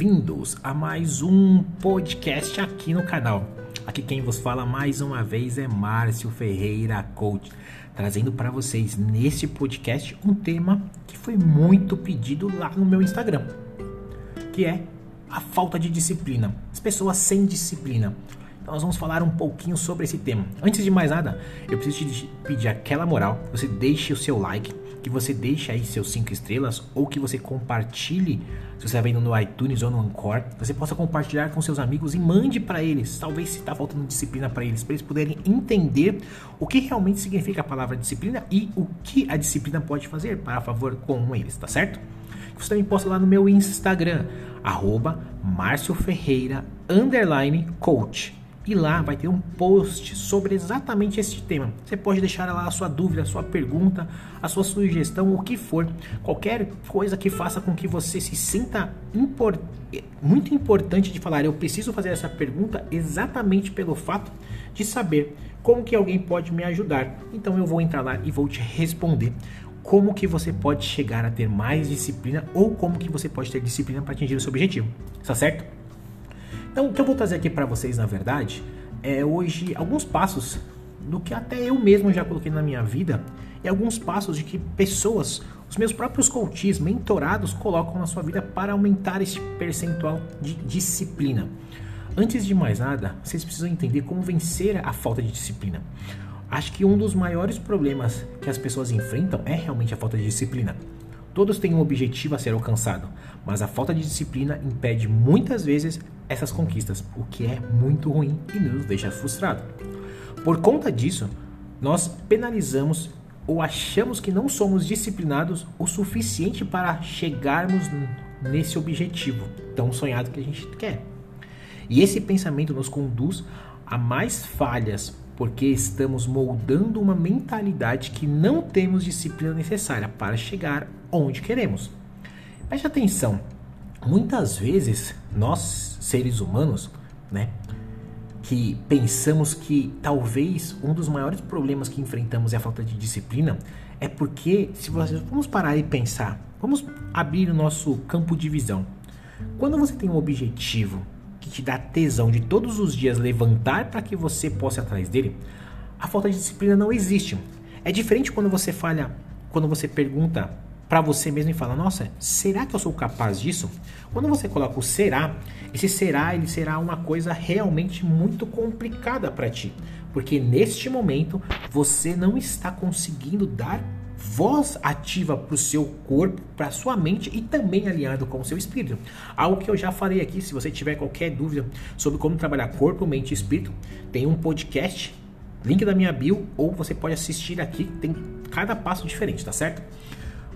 bem-vindos a mais um podcast aqui no canal. Aqui quem vos fala mais uma vez é Márcio Ferreira Coach, trazendo para vocês nesse podcast um tema que foi muito pedido lá no meu Instagram, que é a falta de disciplina, as pessoas sem disciplina. Nós vamos falar um pouquinho sobre esse tema. Antes de mais nada, eu preciso te pedir aquela moral, você deixe o seu like, que você deixe aí seus 5 estrelas ou que você compartilhe, se você está vendo no iTunes ou no Anchor, você possa compartilhar com seus amigos e mande para eles, talvez se está faltando disciplina para eles, para eles poderem entender o que realmente significa a palavra disciplina e o que a disciplina pode fazer para favor com eles, tá certo? Você também posta lá no meu Instagram, arroba Márcio Ferreira, underline, coach e lá vai ter um post sobre exatamente este tema. Você pode deixar lá a sua dúvida, a sua pergunta, a sua sugestão, o que for, qualquer coisa que faça com que você se sinta muito importante de falar. Eu preciso fazer essa pergunta exatamente pelo fato de saber como que alguém pode me ajudar. Então eu vou entrar lá e vou te responder como que você pode chegar a ter mais disciplina ou como que você pode ter disciplina para atingir o seu objetivo. Está certo? Então, o que eu vou trazer aqui para vocês, na verdade, é hoje alguns passos do que até eu mesmo já coloquei na minha vida e alguns passos de que pessoas, os meus próprios coaches, mentorados, colocam na sua vida para aumentar esse percentual de disciplina. Antes de mais nada, vocês precisam entender como vencer a falta de disciplina. Acho que um dos maiores problemas que as pessoas enfrentam é realmente a falta de disciplina. Todos têm um objetivo a ser alcançado, mas a falta de disciplina impede muitas vezes essas conquistas, o que é muito ruim e nos deixa frustrado. Por conta disso, nós penalizamos ou achamos que não somos disciplinados o suficiente para chegarmos nesse objetivo tão sonhado que a gente quer. E esse pensamento nos conduz a mais falhas, porque estamos moldando uma mentalidade que não temos disciplina necessária para chegar onde queremos. Preste atenção, muitas vezes nós, seres humanos, né, que pensamos que talvez um dos maiores problemas que enfrentamos é a falta de disciplina, é porque, se vocês vamos parar e pensar, vamos abrir o nosso campo de visão. Quando você tem um objetivo que te dá tesão de todos os dias levantar para que você possa ir atrás dele, a falta de disciplina não existe. É diferente quando você falha, quando você pergunta para você mesmo e fala: "Nossa, será que eu sou capaz disso?". Quando você coloca o será, esse será ele será uma coisa realmente muito complicada para ti, porque neste momento você não está conseguindo dar voz ativa para o seu corpo, para sua mente e também alinhado com o seu espírito. Algo que eu já falei aqui, se você tiver qualquer dúvida sobre como trabalhar corpo, mente e espírito, tem um podcast, link da minha bio, ou você pode assistir aqui, tem cada passo diferente, tá certo?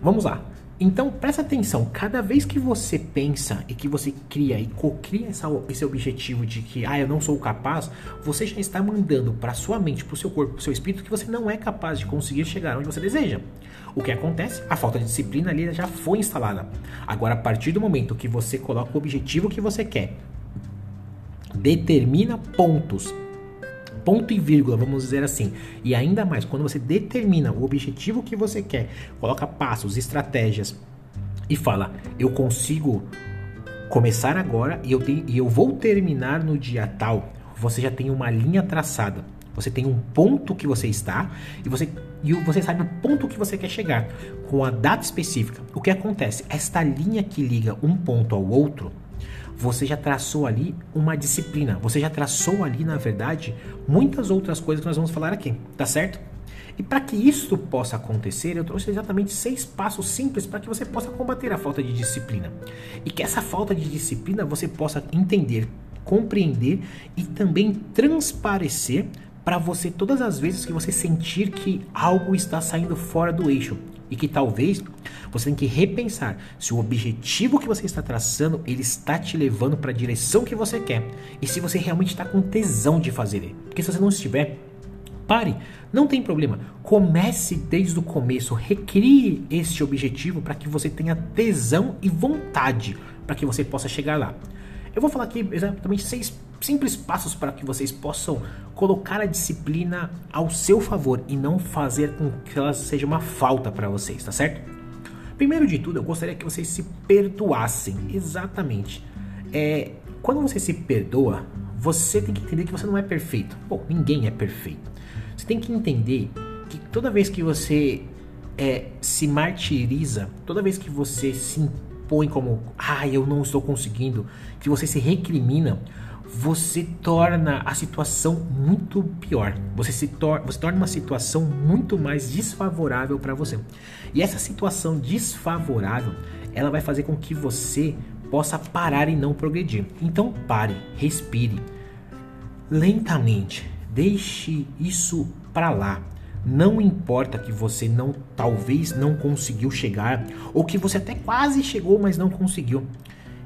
Vamos lá. Então presta atenção, cada vez que você pensa e que você cria e cocria esse objetivo de que ah, eu não sou capaz, você já está mandando para sua mente, para o seu corpo, para o seu espírito que você não é capaz de conseguir chegar onde você deseja. O que acontece? A falta de disciplina ali já foi instalada. Agora, a partir do momento que você coloca o objetivo que você quer, determina pontos ponto e vírgula, vamos dizer assim. E ainda mais, quando você determina o objetivo que você quer, coloca passos, estratégias e fala: eu consigo começar agora e eu, tenho, e eu vou terminar no dia tal. Você já tem uma linha traçada. Você tem um ponto que você está e você, e você sabe o ponto que você quer chegar com a data específica. O que acontece? Esta linha que liga um ponto ao outro você já traçou ali uma disciplina, você já traçou ali, na verdade, muitas outras coisas que nós vamos falar aqui, tá certo? E para que isso possa acontecer, eu trouxe exatamente seis passos simples para que você possa combater a falta de disciplina. E que essa falta de disciplina você possa entender, compreender e também transparecer para você todas as vezes que você sentir que algo está saindo fora do eixo e que talvez você tenha que repensar se o objetivo que você está traçando ele está te levando para a direção que você quer e se você realmente está com tesão de fazer ele. Porque se você não estiver, pare, não tem problema. Comece desde o começo, recrie este objetivo para que você tenha tesão e vontade para que você possa chegar lá. Eu vou falar aqui exatamente seis simples passos para que vocês possam colocar a disciplina ao seu favor e não fazer com que ela seja uma falta para vocês, tá certo? Primeiro de tudo, eu gostaria que vocês se perdoassem, exatamente. é, quando você se perdoa, você tem que entender que você não é perfeito. Bom, ninguém é perfeito. Você tem que entender que toda vez que você é, se martiriza, toda vez que você se impõe como, ah, eu não estou conseguindo, que você se recrimina, você torna a situação muito pior. Você se tor você torna uma situação muito mais desfavorável para você. E essa situação desfavorável, ela vai fazer com que você possa parar e não progredir. Então pare, respire lentamente. Deixe isso para lá. Não importa que você não talvez não conseguiu chegar ou que você até quase chegou, mas não conseguiu.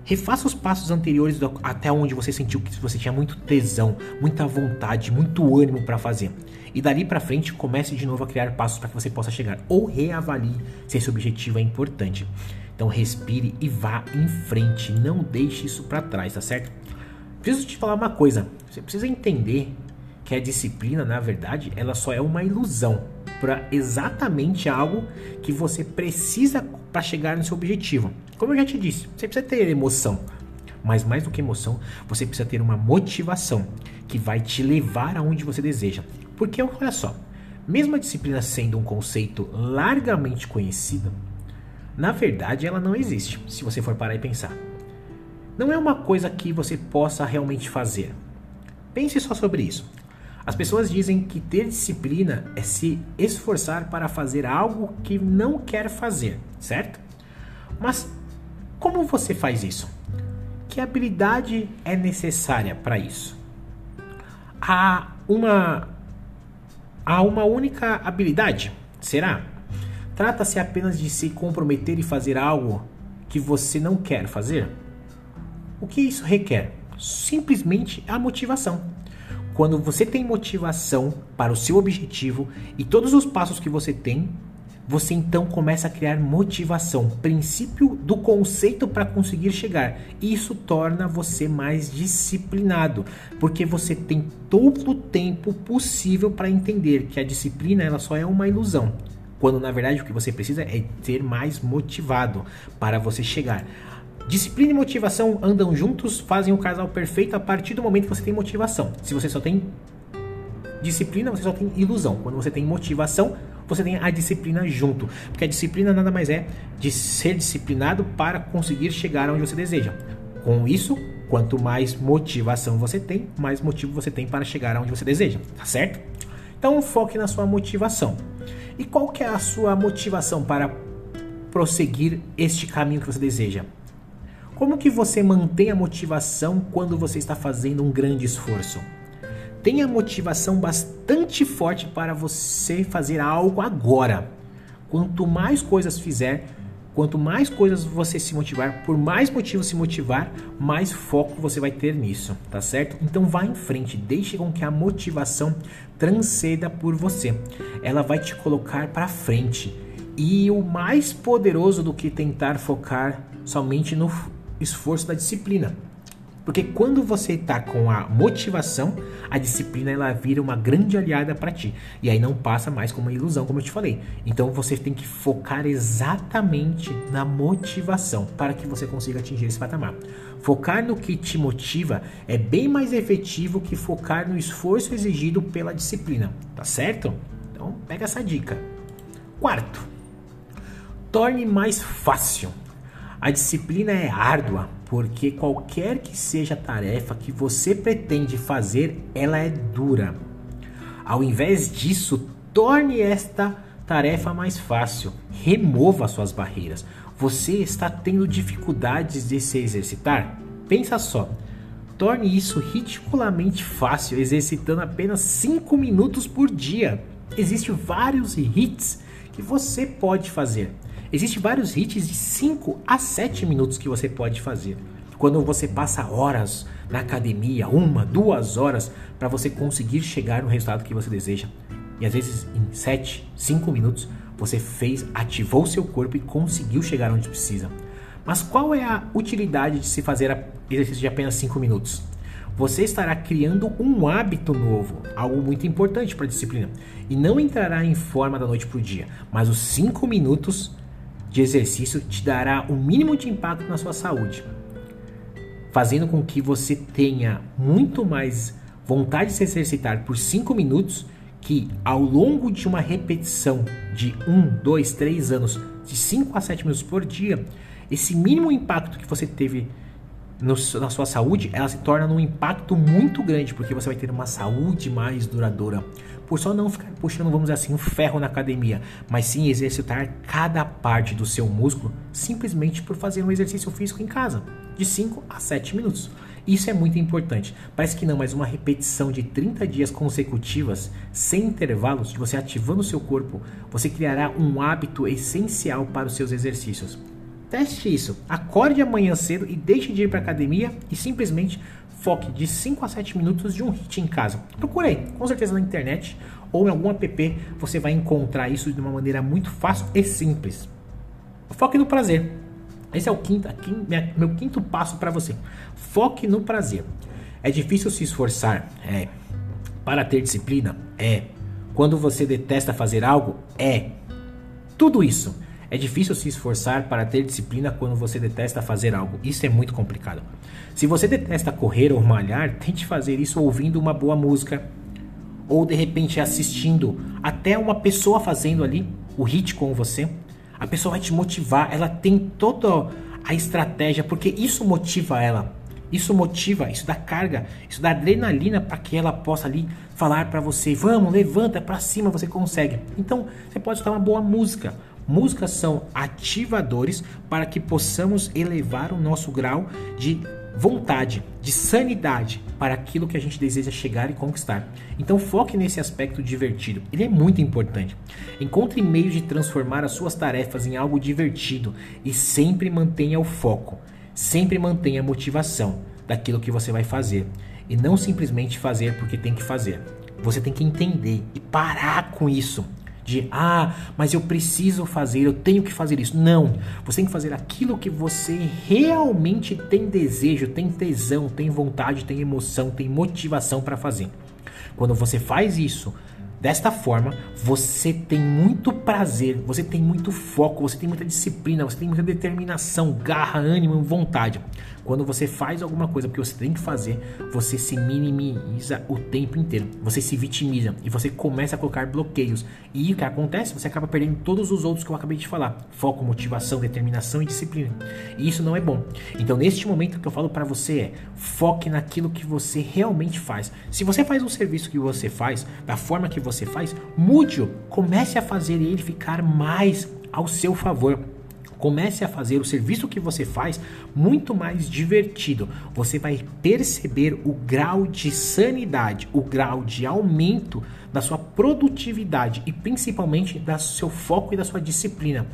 Refaça os passos anteriores do, até onde você sentiu que você tinha muito tesão, muita vontade, muito ânimo para fazer. E dali para frente comece de novo a criar passos para que você possa chegar ou reavalie se esse objetivo é importante. Então respire e vá em frente, não deixe isso para trás, tá certo? Preciso te falar uma coisa, você precisa entender que a disciplina, na verdade, ela só é uma ilusão para exatamente algo que você precisa para chegar no seu objetivo. Como eu já te disse, você precisa ter emoção, mas mais do que emoção, você precisa ter uma motivação que vai te levar aonde você deseja. Porque olha só, mesmo a disciplina sendo um conceito largamente conhecido, na verdade ela não existe, se você for parar e pensar. Não é uma coisa que você possa realmente fazer. Pense só sobre isso. As pessoas dizem que ter disciplina é se esforçar para fazer algo que não quer fazer, certo? Mas como você faz isso? Que habilidade é necessária para isso? Há uma há uma única habilidade? Será? Trata-se apenas de se comprometer e fazer algo que você não quer fazer? O que isso requer? Simplesmente a motivação. Quando você tem motivação para o seu objetivo e todos os passos que você tem você então começa a criar motivação, princípio do conceito para conseguir chegar. Isso torna você mais disciplinado, porque você tem todo o tempo possível para entender que a disciplina ela só é uma ilusão. Quando na verdade o que você precisa é ter mais motivado para você chegar. Disciplina e motivação andam juntos, fazem o casal perfeito a partir do momento que você tem motivação. Se você só tem disciplina, você só tem ilusão. Quando você tem motivação, você tem a disciplina junto. Porque a disciplina nada mais é de ser disciplinado para conseguir chegar onde você deseja. Com isso, quanto mais motivação você tem, mais motivo você tem para chegar aonde você deseja, tá certo? Então foque na sua motivação. E qual que é a sua motivação para prosseguir este caminho que você deseja? Como que você mantém a motivação quando você está fazendo um grande esforço? tenha motivação bastante forte para você fazer algo agora. Quanto mais coisas fizer, quanto mais coisas você se motivar, por mais motivos se motivar, mais foco você vai ter nisso, tá certo? Então vá em frente, deixe com que a motivação transceda por você. Ela vai te colocar para frente. E o mais poderoso do que tentar focar somente no esforço da disciplina. Porque quando você está com a motivação, a disciplina ela vira uma grande aliada para ti. E aí não passa mais como uma ilusão, como eu te falei. Então você tem que focar exatamente na motivação para que você consiga atingir esse patamar. Focar no que te motiva é bem mais efetivo que focar no esforço exigido pela disciplina, tá certo? Então pega essa dica. Quarto, torne mais fácil. A disciplina é árdua, porque qualquer que seja a tarefa que você pretende fazer, ela é dura. Ao invés disso, torne esta tarefa mais fácil. Remova suas barreiras. Você está tendo dificuldades de se exercitar? Pensa só. Torne isso ridiculamente fácil, exercitando apenas 5 minutos por dia. Existem vários hits que você pode fazer. Existem vários hits de 5 a 7 minutos que você pode fazer. Quando você passa horas na academia, uma, duas horas, para você conseguir chegar no resultado que você deseja. E às vezes em 7, 5 minutos você fez, ativou seu corpo e conseguiu chegar onde precisa. Mas qual é a utilidade de se fazer exercício de apenas 5 minutos? Você estará criando um hábito novo, algo muito importante para a disciplina, e não entrará em forma da noite para o dia, mas os 5 minutos de exercício te dará o mínimo de impacto na sua saúde. fazendo com que você tenha muito mais vontade de se exercitar por 5 minutos que ao longo de uma repetição de 1, 2, 3 anos, de 5 a 7 minutos por dia, esse mínimo impacto que você teve no, na sua saúde, ela se torna um impacto muito grande, porque você vai ter uma saúde mais duradoura. Por só não ficar puxando, vamos dizer assim, um ferro na academia, mas sim exercitar cada parte do seu músculo, simplesmente por fazer um exercício físico em casa, de 5 a 7 minutos. Isso é muito importante. Parece que não, mas uma repetição de 30 dias consecutivas, sem intervalos, de você ativando o seu corpo, você criará um hábito essencial para os seus exercícios. Teste isso. Acorde amanhã cedo e deixe de ir para academia e simplesmente foque de 5 a 7 minutos de um hit em casa. Procure aí, com certeza na internet ou em algum app você vai encontrar isso de uma maneira muito fácil e simples. Foque no prazer. Esse é o quinto, aqui, meu quinto passo para você. Foque no prazer. É difícil se esforçar, é. Para ter disciplina, é. Quando você detesta fazer algo, é. Tudo isso é difícil se esforçar para ter disciplina quando você detesta fazer algo. Isso é muito complicado. Se você detesta correr ou malhar, tente fazer isso ouvindo uma boa música ou de repente assistindo até uma pessoa fazendo ali o hit com você. A pessoa vai te motivar, ela tem toda a estratégia porque isso motiva ela. Isso motiva, isso dá carga, isso dá adrenalina para que ela possa ali falar para você: "Vamos, levanta para cima, você consegue". Então, você pode escutar uma boa música, Músicas são ativadores para que possamos elevar o nosso grau de vontade, de sanidade para aquilo que a gente deseja chegar e conquistar. Então foque nesse aspecto divertido. Ele é muito importante. Encontre meios de transformar as suas tarefas em algo divertido e sempre mantenha o foco. Sempre mantenha a motivação daquilo que você vai fazer e não simplesmente fazer porque tem que fazer. Você tem que entender e parar com isso de ah, mas eu preciso fazer, eu tenho que fazer isso. Não, você tem que fazer aquilo que você realmente tem desejo, tem tesão, tem vontade, tem emoção, tem motivação para fazer. Quando você faz isso desta forma, você tem muito prazer, você tem muito foco, você tem muita disciplina, você tem muita determinação, garra, ânimo, vontade. Quando você faz alguma coisa porque você tem que fazer, você se minimiza o tempo inteiro. Você se vitimiza e você começa a colocar bloqueios. E o que acontece? Você acaba perdendo todos os outros que eu acabei de falar: foco, motivação, determinação e disciplina. E isso não é bom. Então, neste momento, o que eu falo para você é: foque naquilo que você realmente faz. Se você faz um serviço que você faz, da forma que você faz, mude-o. Comece a fazer ele ficar mais ao seu favor. Comece a fazer o serviço que você faz muito mais divertido. Você vai perceber o grau de sanidade, o grau de aumento da sua produtividade e principalmente do seu foco e da sua disciplina.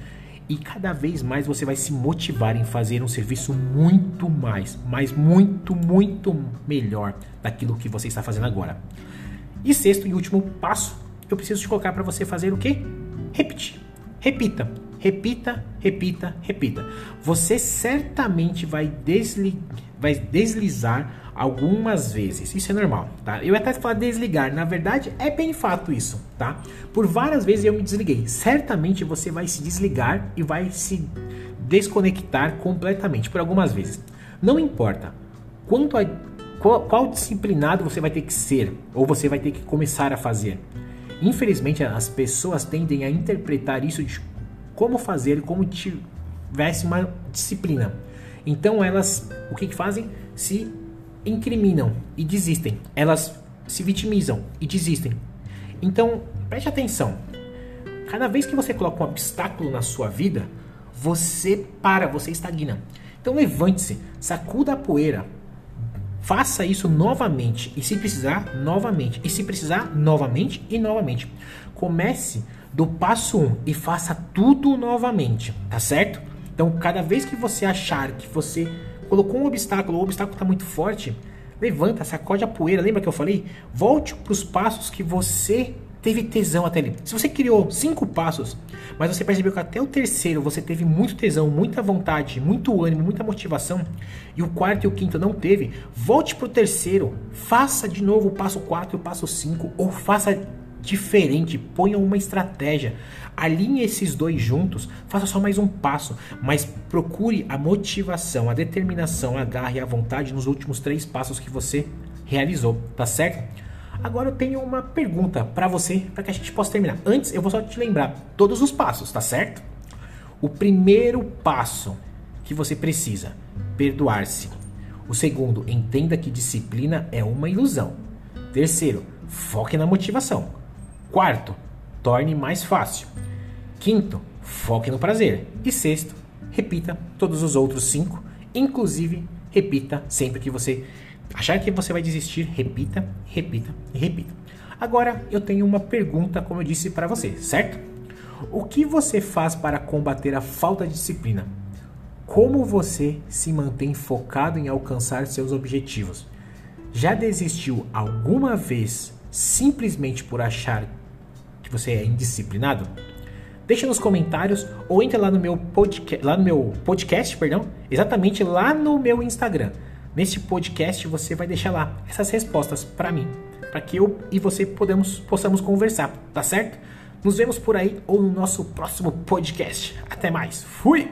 E cada vez mais você vai se motivar em fazer um serviço muito mais, mas muito, muito melhor daquilo que você está fazendo agora. E sexto e último passo, eu preciso te colocar para você fazer o quê? Repetir. Repita. Repita, repita, repita. Você certamente vai, desli vai deslizar algumas vezes. Isso é normal, tá? Eu até falar desligar, na verdade é bem fato isso, tá? Por várias vezes eu me desliguei. Certamente você vai se desligar e vai se desconectar completamente por algumas vezes. Não importa quanto a qual, qual disciplinado você vai ter que ser ou você vai ter que começar a fazer. Infelizmente as pessoas tendem a interpretar isso de como fazer, como tivesse uma disciplina. Então elas, o que, que fazem? Se incriminam e desistem. Elas se vitimizam e desistem. Então, preste atenção. Cada vez que você coloca um obstáculo na sua vida, você para, você estagna. Então levante-se, sacuda a poeira, faça isso novamente e se precisar, novamente. E se precisar, novamente e novamente. Comece do passo 1 um, e faça tudo novamente, tá certo? Então, cada vez que você achar que você colocou um obstáculo, o obstáculo está muito forte, levanta, sacode a poeira. Lembra que eu falei? Volte para os passos que você teve tesão até ali. Se você criou cinco passos, mas você percebeu que até o terceiro você teve muito tesão, muita vontade, muito ânimo, muita motivação, e o quarto e o quinto não teve, volte para o terceiro, faça de novo o passo 4 e o passo 5, ou faça diferente, ponha uma estratégia, alinhe esses dois juntos, faça só mais um passo, mas procure a motivação, a determinação, a garra e a vontade nos últimos três passos que você realizou, tá certo? Agora eu tenho uma pergunta para você, para que a gente possa terminar. Antes, eu vou só te lembrar todos os passos, tá certo? O primeiro passo que você precisa, perdoar-se. O segundo, entenda que disciplina é uma ilusão. Terceiro, foque na motivação. Quarto, torne mais fácil. Quinto, foque no prazer. E sexto, repita todos os outros cinco, inclusive repita sempre que você achar que você vai desistir, repita, repita e repita. Agora eu tenho uma pergunta, como eu disse para você, certo? O que você faz para combater a falta de disciplina? Como você se mantém focado em alcançar seus objetivos? Já desistiu alguma vez simplesmente por achar que você é indisciplinado? Deixa nos comentários ou entra lá no meu podcast, lá no meu podcast, perdão, exatamente lá no meu Instagram. Neste podcast você vai deixar lá essas respostas para mim, para que eu e você podemos, possamos conversar, tá certo? Nos vemos por aí ou no nosso próximo podcast. Até mais. Fui!